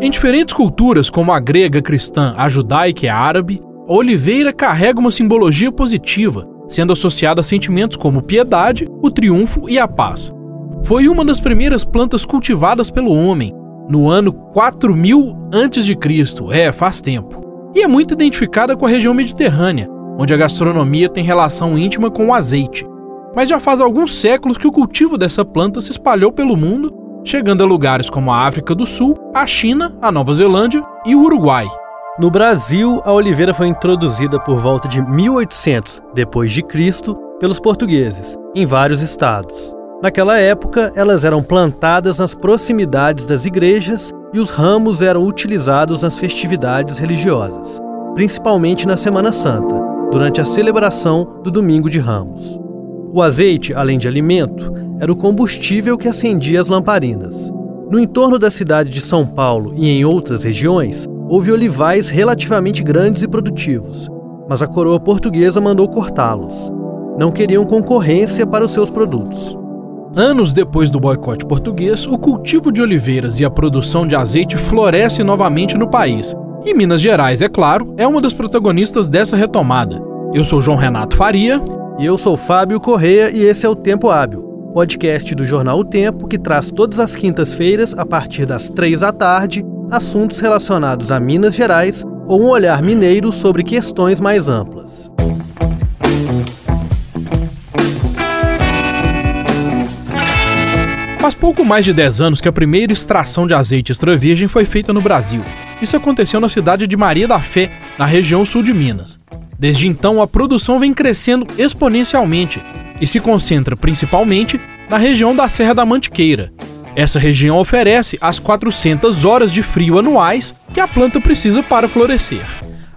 Em diferentes culturas, como a grega cristã, a judaica e a árabe, a oliveira carrega uma simbologia positiva, sendo associada a sentimentos como piedade, o triunfo e a paz. Foi uma das primeiras plantas cultivadas pelo homem, no ano 4000 a.C., é, faz tempo. E é muito identificada com a região mediterrânea, onde a gastronomia tem relação íntima com o azeite. Mas já faz alguns séculos que o cultivo dessa planta se espalhou pelo mundo, chegando a lugares como a África do Sul, a China, a Nova Zelândia e o Uruguai. No Brasil, a oliveira foi introduzida por volta de 1800 depois de Cristo pelos portugueses em vários estados. Naquela época, elas eram plantadas nas proximidades das igrejas e os ramos eram utilizados nas festividades religiosas, principalmente na Semana Santa, durante a celebração do Domingo de Ramos. O azeite, além de alimento, era o combustível que acendia as lamparinas. No entorno da cidade de São Paulo e em outras regiões, houve olivais relativamente grandes e produtivos, mas a coroa portuguesa mandou cortá-los. Não queriam concorrência para os seus produtos. Anos depois do boicote português, o cultivo de oliveiras e a produção de azeite floresce novamente no país. E Minas Gerais, é claro, é uma das protagonistas dessa retomada. Eu sou João Renato Faria. E eu sou Fábio Correia e esse é o Tempo Hábil, podcast do jornal O Tempo que traz todas as quintas-feiras, a partir das três da tarde, assuntos relacionados a Minas Gerais ou um olhar mineiro sobre questões mais amplas. Faz pouco mais de 10 anos que a primeira extração de azeite extra virgem foi feita no Brasil. Isso aconteceu na cidade de Maria da Fé, na região sul de Minas. Desde então, a produção vem crescendo exponencialmente e se concentra principalmente na região da Serra da Mantiqueira. Essa região oferece as 400 horas de frio anuais que a planta precisa para florescer.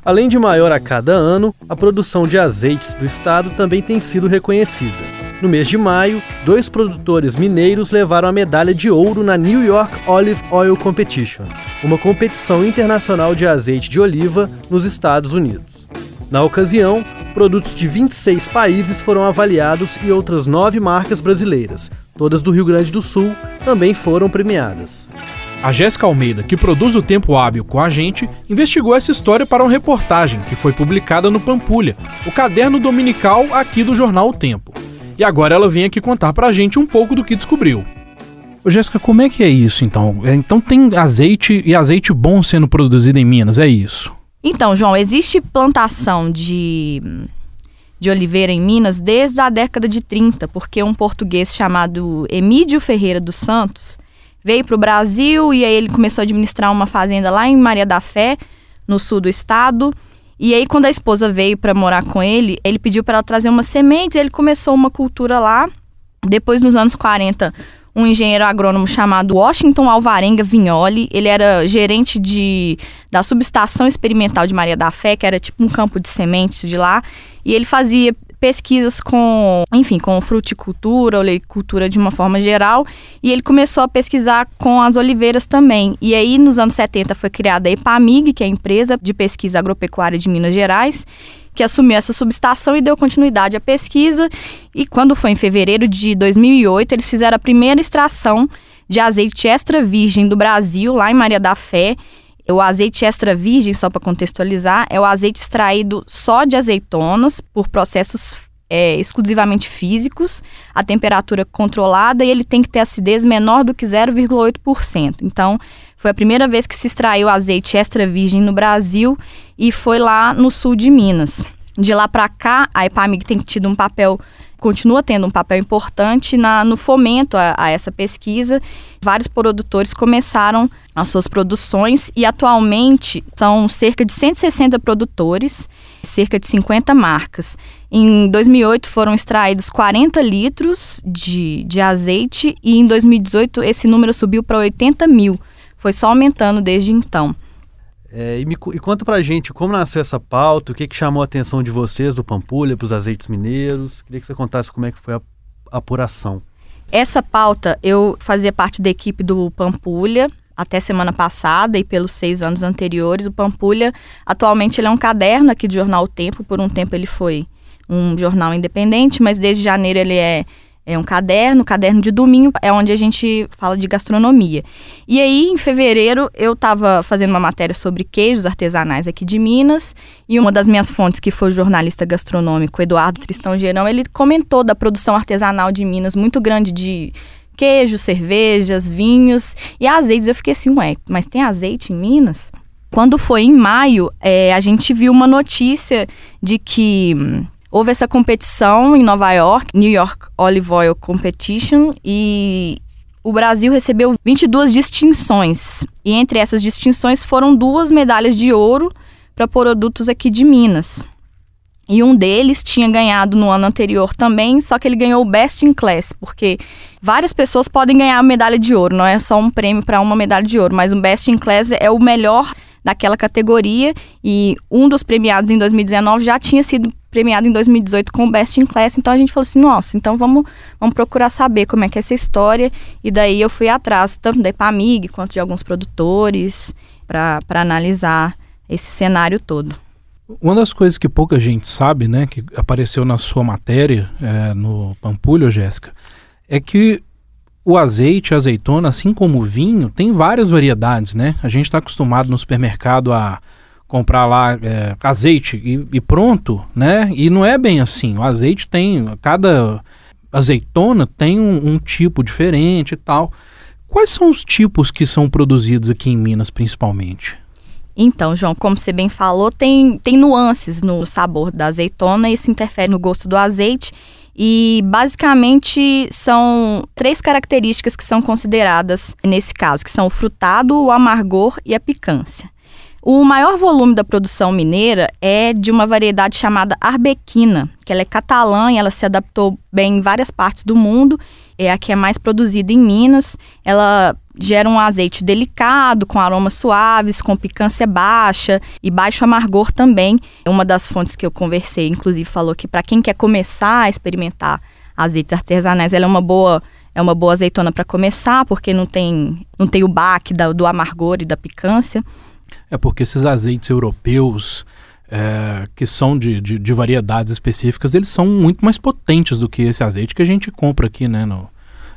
Além de maior a cada ano, a produção de azeites do estado também tem sido reconhecida. No mês de maio, dois produtores mineiros levaram a medalha de ouro na New York Olive Oil Competition, uma competição internacional de azeite de oliva nos Estados Unidos. Na ocasião, produtos de 26 países foram avaliados e outras nove marcas brasileiras, todas do Rio Grande do Sul, também foram premiadas. A Jéssica Almeida, que produz o Tempo Hábil com a gente, investigou essa história para uma reportagem que foi publicada no Pampulha, o caderno dominical aqui do jornal O Tempo. E agora ela vem aqui contar para a gente um pouco do que descobriu. Jéssica, como é que é isso então? É, então tem azeite e azeite bom sendo produzido em Minas, é isso? Então, João, existe plantação de, de oliveira em Minas desde a década de 30, porque um português chamado Emídio Ferreira dos Santos veio para o Brasil e aí ele começou a administrar uma fazenda lá em Maria da Fé, no sul do estado. E aí, quando a esposa veio para morar com ele, ele pediu para ela trazer umas sementes, ele começou uma cultura lá. Depois, nos anos 40, um engenheiro agrônomo chamado Washington Alvarenga Vignoli. Ele era gerente de, da subestação experimental de Maria da Fé, que era tipo um campo de sementes de lá. E ele fazia pesquisas com, enfim, com fruticultura, oleicultura de uma forma geral, e ele começou a pesquisar com as oliveiras também. E aí, nos anos 70, foi criada a EPAMIG, que é a empresa de pesquisa agropecuária de Minas Gerais, que assumiu essa subestação e deu continuidade à pesquisa. E quando foi em fevereiro de 2008, eles fizeram a primeira extração de azeite extra virgem do Brasil, lá em Maria da Fé. O azeite extra virgem, só para contextualizar, é o azeite extraído só de azeitonas por processos é, exclusivamente físicos, a temperatura controlada e ele tem que ter acidez menor do que 0,8%. Então, foi a primeira vez que se extraiu azeite extra virgem no Brasil e foi lá no sul de Minas. De lá para cá, a EPAMIG tem tido um papel, continua tendo um papel importante na, no fomento a, a essa pesquisa. Vários produtores começaram as suas produções e atualmente são cerca de 160 produtores, cerca de 50 marcas. Em 2008 foram extraídos 40 litros de, de azeite e em 2018 esse número subiu para 80 mil foi só aumentando desde então. É, e, me, e conta pra gente como nasceu essa pauta, o que, que chamou a atenção de vocês do Pampulha para os azeites mineiros. Queria que você contasse como é que foi a, apuração. Essa pauta, eu fazia parte da equipe do Pampulha até semana passada e pelos seis anos anteriores. O Pampulha, atualmente, ele é um caderno aqui do jornal O Tempo. Por um tempo ele foi um jornal independente, mas desde janeiro ele é é um caderno, caderno de domingo, é onde a gente fala de gastronomia. E aí, em fevereiro, eu estava fazendo uma matéria sobre queijos artesanais aqui de Minas, e uma das minhas fontes, que foi o jornalista gastronômico Eduardo Tristão Gerão, ele comentou da produção artesanal de Minas, muito grande de queijos, cervejas, vinhos e azeites. Eu fiquei assim, ué, mas tem azeite em Minas? Quando foi em maio, é, a gente viu uma notícia de que hum, Houve essa competição em Nova York, New York Olive Oil Competition, e o Brasil recebeu 22 distinções. E entre essas distinções foram duas medalhas de ouro para produtos aqui de Minas. E um deles tinha ganhado no ano anterior também, só que ele ganhou o Best in Class, porque várias pessoas podem ganhar a medalha de ouro, não é só um prêmio para uma medalha de ouro, mas o Best in Class é o melhor daquela categoria e um dos premiados em 2019 já tinha sido premiado em 2018 com o Best in Class, então a gente falou assim, nossa, então vamos, vamos procurar saber como é que é essa história, e daí eu fui atrás, tanto da Epamig quanto de alguns produtores, para analisar esse cenário todo. Uma das coisas que pouca gente sabe, né, que apareceu na sua matéria é, no Pampulho, Jéssica, é que o azeite, a azeitona, assim como o vinho, tem várias variedades, né? A gente está acostumado no supermercado a comprar lá é, azeite e, e, pronto, né? E não é bem assim. O azeite tem, cada azeitona tem um, um, tipo diferente e tal. Quais são os tipos que são produzidos aqui em Minas, principalmente? Então, João, como você bem falou, tem, tem nuances no sabor da azeitona, isso interfere no gosto do azeite. E basicamente são três características que são consideradas nesse caso, que são o frutado, o amargor e a picância. O maior volume da produção mineira é de uma variedade chamada arbequina, que ela é catalã e ela se adaptou bem em várias partes do mundo. É a que é mais produzida em Minas. Ela gera um azeite delicado, com aromas suaves, com picância baixa e baixo amargor também. Uma das fontes que eu conversei, inclusive, falou que para quem quer começar a experimentar azeites artesanais, ela é uma boa é uma boa azeitona para começar, porque não tem, não tem o baque da, do amargor e da picância. É porque esses azeites europeus, é, que são de, de, de, variedades específicas, eles são muito mais potentes do que esse azeite que a gente compra aqui, né? No,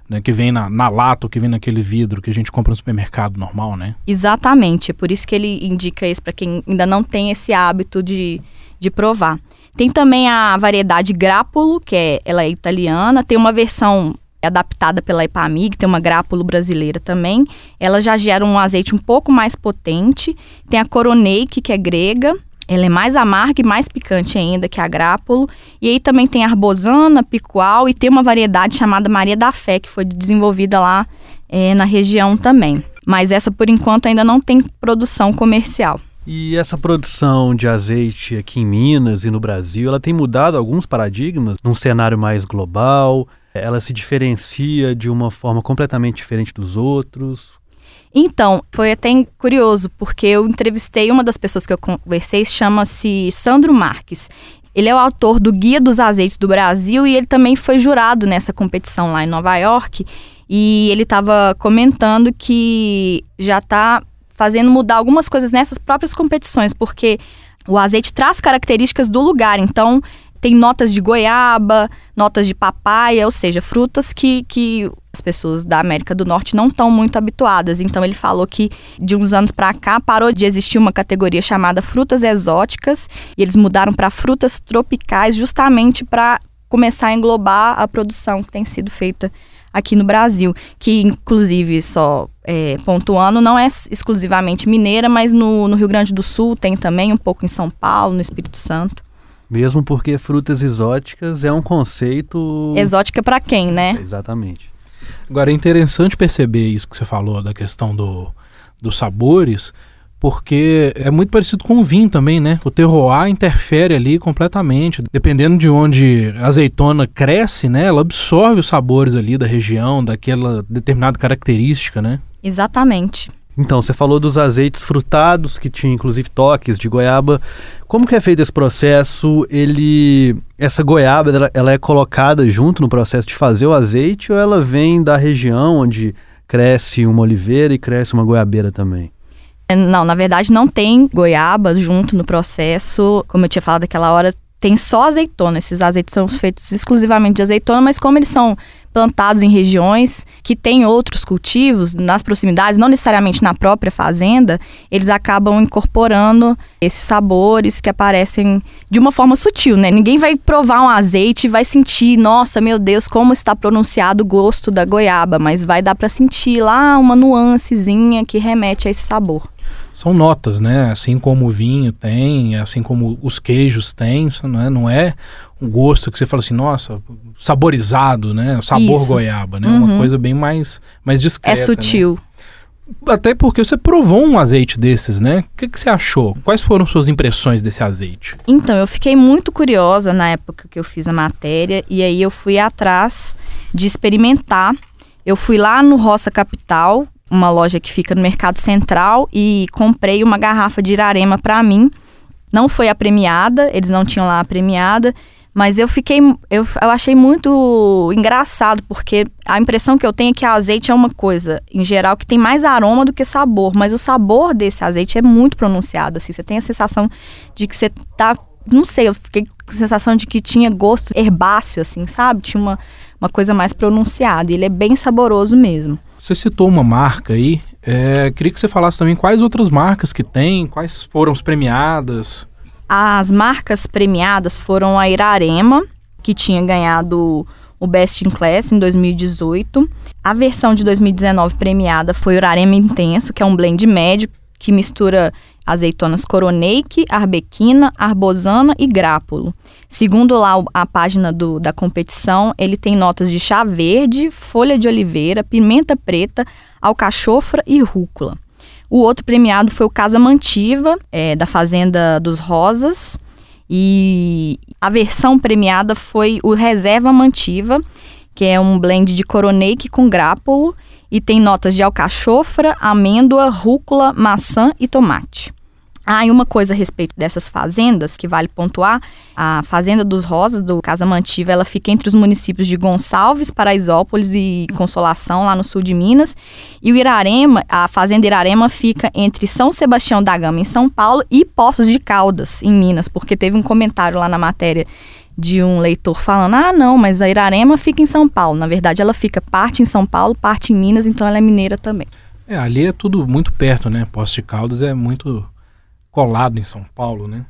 né que vem na, na lata, que vem naquele vidro que a gente compra no supermercado normal, né? Exatamente. É por isso que ele indica isso para quem ainda não tem esse hábito de, de provar. Tem também a variedade Grappolo, que é, ela é italiana. Tem uma versão adaptada pela Ipamig, tem uma grápula brasileira também. Ela já gera um azeite um pouco mais potente. Tem a Coroneik, que é grega. Ela é mais amarga e mais picante ainda que a grápulo. E aí também tem a arbosana, picual e tem uma variedade chamada Maria da Fé, que foi desenvolvida lá é, na região também. Mas essa, por enquanto, ainda não tem produção comercial. E essa produção de azeite aqui em Minas e no Brasil, ela tem mudado alguns paradigmas num cenário mais global? Ela se diferencia de uma forma completamente diferente dos outros? Então, foi até curioso, porque eu entrevistei uma das pessoas que eu conversei, chama-se Sandro Marques. Ele é o autor do Guia dos Azeites do Brasil e ele também foi jurado nessa competição lá em Nova York. E ele estava comentando que já está fazendo mudar algumas coisas nessas próprias competições, porque o azeite traz características do lugar. Então, tem notas de goiaba, notas de papaya, ou seja, frutas que, que as pessoas da América do Norte não estão muito habituadas. Então ele falou que de uns anos para cá parou de existir uma categoria chamada frutas exóticas e eles mudaram para frutas tropicais justamente para começar a englobar a produção que tem sido feita aqui no Brasil, que inclusive só é, pontuando não é exclusivamente mineira, mas no, no Rio Grande do Sul tem também um pouco em São Paulo, no Espírito Santo. Mesmo porque frutas exóticas é um conceito. Exótica para quem, né? Exatamente. Agora é interessante perceber isso que você falou da questão do, dos sabores, porque é muito parecido com o vinho também, né? O terroir interfere ali completamente. Dependendo de onde a azeitona cresce, né? Ela absorve os sabores ali da região, daquela determinada característica, né? Exatamente. Então, você falou dos azeites frutados, que tinha inclusive toques de goiaba. Como que é feito esse processo? Ele, essa goiaba, ela, ela, é colocada junto no processo de fazer o azeite ou ela vem da região onde cresce uma oliveira e cresce uma goiabeira também? É, não, na verdade não tem goiaba junto no processo. Como eu tinha falado aquela hora, tem só azeitona. Esses azeites são feitos exclusivamente de azeitona, mas como eles são plantados em regiões que têm outros cultivos nas proximidades, não necessariamente na própria fazenda, eles acabam incorporando esses sabores que aparecem de uma forma sutil, né? Ninguém vai provar um azeite e vai sentir, nossa, meu Deus, como está pronunciado o gosto da goiaba, mas vai dar para sentir lá uma nuancezinha que remete a esse sabor são notas, né? Assim como o vinho tem, assim como os queijos têm, não é, não é gosto que você fala assim, nossa, saborizado, né? Sabor Isso. goiaba, né? Uhum. Uma coisa bem mais, mais discreta. É sutil. Né? Até porque você provou um azeite desses, né? O que, que você achou? Quais foram suas impressões desse azeite? Então, eu fiquei muito curiosa na época que eu fiz a matéria e aí eu fui atrás de experimentar. Eu fui lá no Roça Capital, uma loja que fica no Mercado Central e comprei uma garrafa de Irarema para mim. Não foi a premiada, eles não tinham lá a premiada, mas eu fiquei, eu, eu achei muito engraçado, porque a impressão que eu tenho é que azeite é uma coisa, em geral, que tem mais aroma do que sabor, mas o sabor desse azeite é muito pronunciado, assim, você tem a sensação de que você tá, não sei, eu fiquei com a sensação de que tinha gosto herbáceo, assim, sabe? Tinha uma, uma coisa mais pronunciada, e ele é bem saboroso mesmo. Você citou uma marca aí. É, queria que você falasse também quais outras marcas que tem, quais foram as premiadas. As marcas premiadas foram a Irarema, que tinha ganhado o Best in Class em 2018. A versão de 2019 premiada foi o Irarema Intenso, que é um blend médio que mistura azeitonas coroneike, arbequina, arbosana e grápulo. Segundo lá a página do, da competição, ele tem notas de chá verde, folha de oliveira, pimenta preta, alcachofra e rúcula. O outro premiado foi o Casa Mantiva, é, da Fazenda dos Rosas. E a versão premiada foi o Reserva Mantiva, que é um blend de coroneike com grápulo e tem notas de alcachofra, amêndoa, rúcula, maçã e tomate. Ah, e uma coisa a respeito dessas fazendas que vale pontuar: a Fazenda dos Rosas, do Casa Mantiva, ela fica entre os municípios de Gonçalves, Paraisópolis e Consolação, lá no sul de Minas. E o Irarema, a Fazenda Irarema fica entre São Sebastião da Gama, em São Paulo, e Poços de Caldas, em Minas, porque teve um comentário lá na matéria de um leitor falando: ah, não, mas a Irarema fica em São Paulo. Na verdade, ela fica parte em São Paulo, parte em Minas, então ela é mineira também. É, ali é tudo muito perto, né? Poços de Caldas é muito colado em São Paulo, né?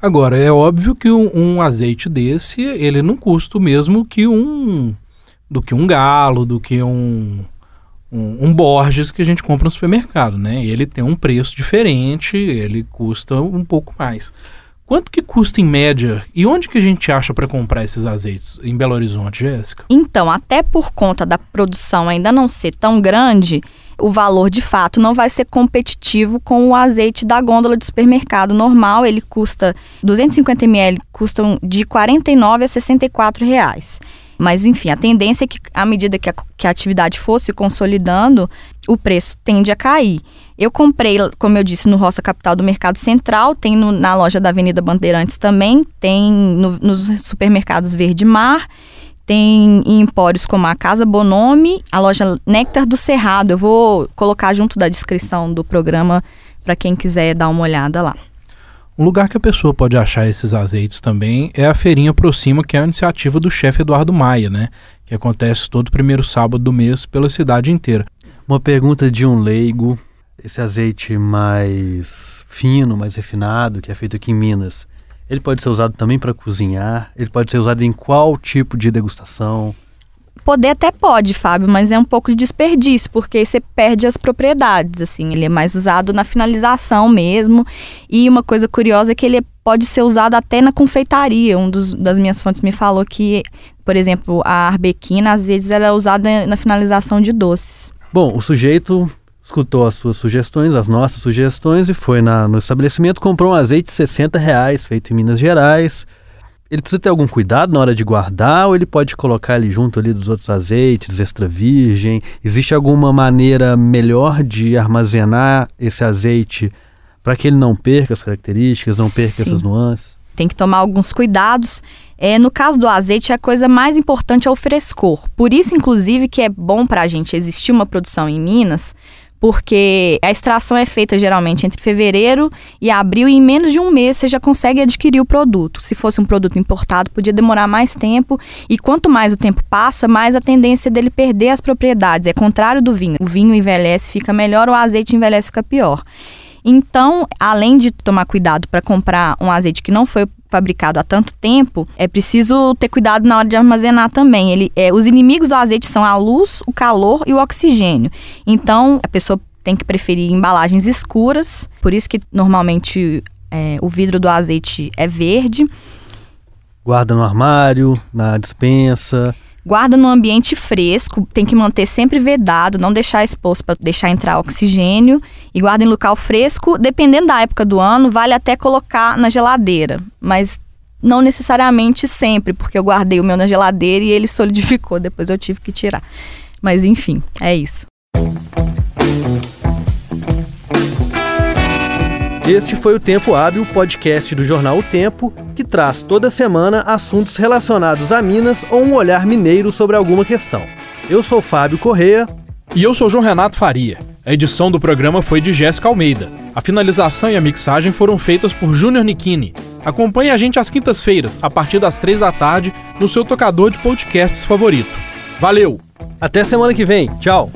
Agora, é óbvio que um, um, azeite desse, ele não custa o mesmo que um do que um galo, do que um, um, um Borges que a gente compra no supermercado, né? Ele tem um preço diferente, ele custa um pouco mais. Quanto que custa em média e onde que a gente acha para comprar esses azeites em Belo Horizonte, Jéssica? Então, até por conta da produção ainda não ser tão grande, o valor de fato não vai ser competitivo com o azeite da gôndola de supermercado normal. Ele custa 250 ml, custam de 49 a 64 reais. Mas, enfim, a tendência é que, à medida que a, que a atividade fosse consolidando, o preço tende a cair. Eu comprei, como eu disse, no Roça Capital do Mercado Central, tem no, na loja da Avenida Bandeirantes também, tem no, nos supermercados Verde Mar tem em empórios como a Casa Bonome, a loja Néctar do Cerrado. Eu vou colocar junto da descrição do programa para quem quiser dar uma olhada lá. Um lugar que a pessoa pode achar esses azeites também é a Feirinha Proxima, que é a iniciativa do chefe Eduardo Maia, né? Que acontece todo primeiro sábado do mês pela cidade inteira. Uma pergunta de um leigo: esse azeite mais fino, mais refinado, que é feito aqui em Minas, ele pode ser usado também para cozinhar? Ele pode ser usado em qual tipo de degustação? Poder até pode, Fábio, mas é um pouco de desperdício, porque você perde as propriedades, assim. Ele é mais usado na finalização mesmo. E uma coisa curiosa é que ele pode ser usado até na confeitaria. Um dos, das minhas fontes me falou que, por exemplo, a arbequina, às vezes, ela é usada na finalização de doces. Bom, o sujeito escutou as suas sugestões, as nossas sugestões, e foi na, no estabelecimento, comprou um azeite de 60 reais, feito em Minas Gerais. Ele precisa ter algum cuidado na hora de guardar ou ele pode colocar ali junto ali dos outros azeites, extra virgem? Existe alguma maneira melhor de armazenar esse azeite para que ele não perca as características, não perca Sim. essas nuances? Tem que tomar alguns cuidados. É, no caso do azeite, a coisa mais importante é o frescor. Por isso, inclusive, que é bom para a gente existir uma produção em Minas, porque a extração é feita geralmente entre fevereiro e abril e em menos de um mês você já consegue adquirir o produto. Se fosse um produto importado, podia demorar mais tempo e quanto mais o tempo passa, mais a tendência dele perder as propriedades. É contrário do vinho. O vinho envelhece, fica melhor, o azeite envelhece, fica pior. Então, além de tomar cuidado para comprar um azeite que não foi fabricado há tanto tempo, é preciso ter cuidado na hora de armazenar também. Ele, é, os inimigos do azeite são a luz, o calor e o oxigênio. Então, a pessoa tem que preferir embalagens escuras, por isso que normalmente é, o vidro do azeite é verde. Guarda no armário, na dispensa. Guarda no ambiente fresco, tem que manter sempre vedado, não deixar exposto para deixar entrar oxigênio. E guarda em local fresco, dependendo da época do ano, vale até colocar na geladeira. Mas não necessariamente sempre, porque eu guardei o meu na geladeira e ele solidificou, depois eu tive que tirar. Mas enfim, é isso. Este foi o Tempo Hábil, podcast do jornal O Tempo, que traz toda semana assuntos relacionados a Minas ou um olhar mineiro sobre alguma questão. Eu sou Fábio Correia. E eu sou João Renato Faria. A edição do programa foi de Jéssica Almeida. A finalização e a mixagem foram feitas por Júnior Nikini. Acompanhe a gente às quintas-feiras, a partir das três da tarde, no seu tocador de podcasts favorito. Valeu! Até semana que vem. Tchau!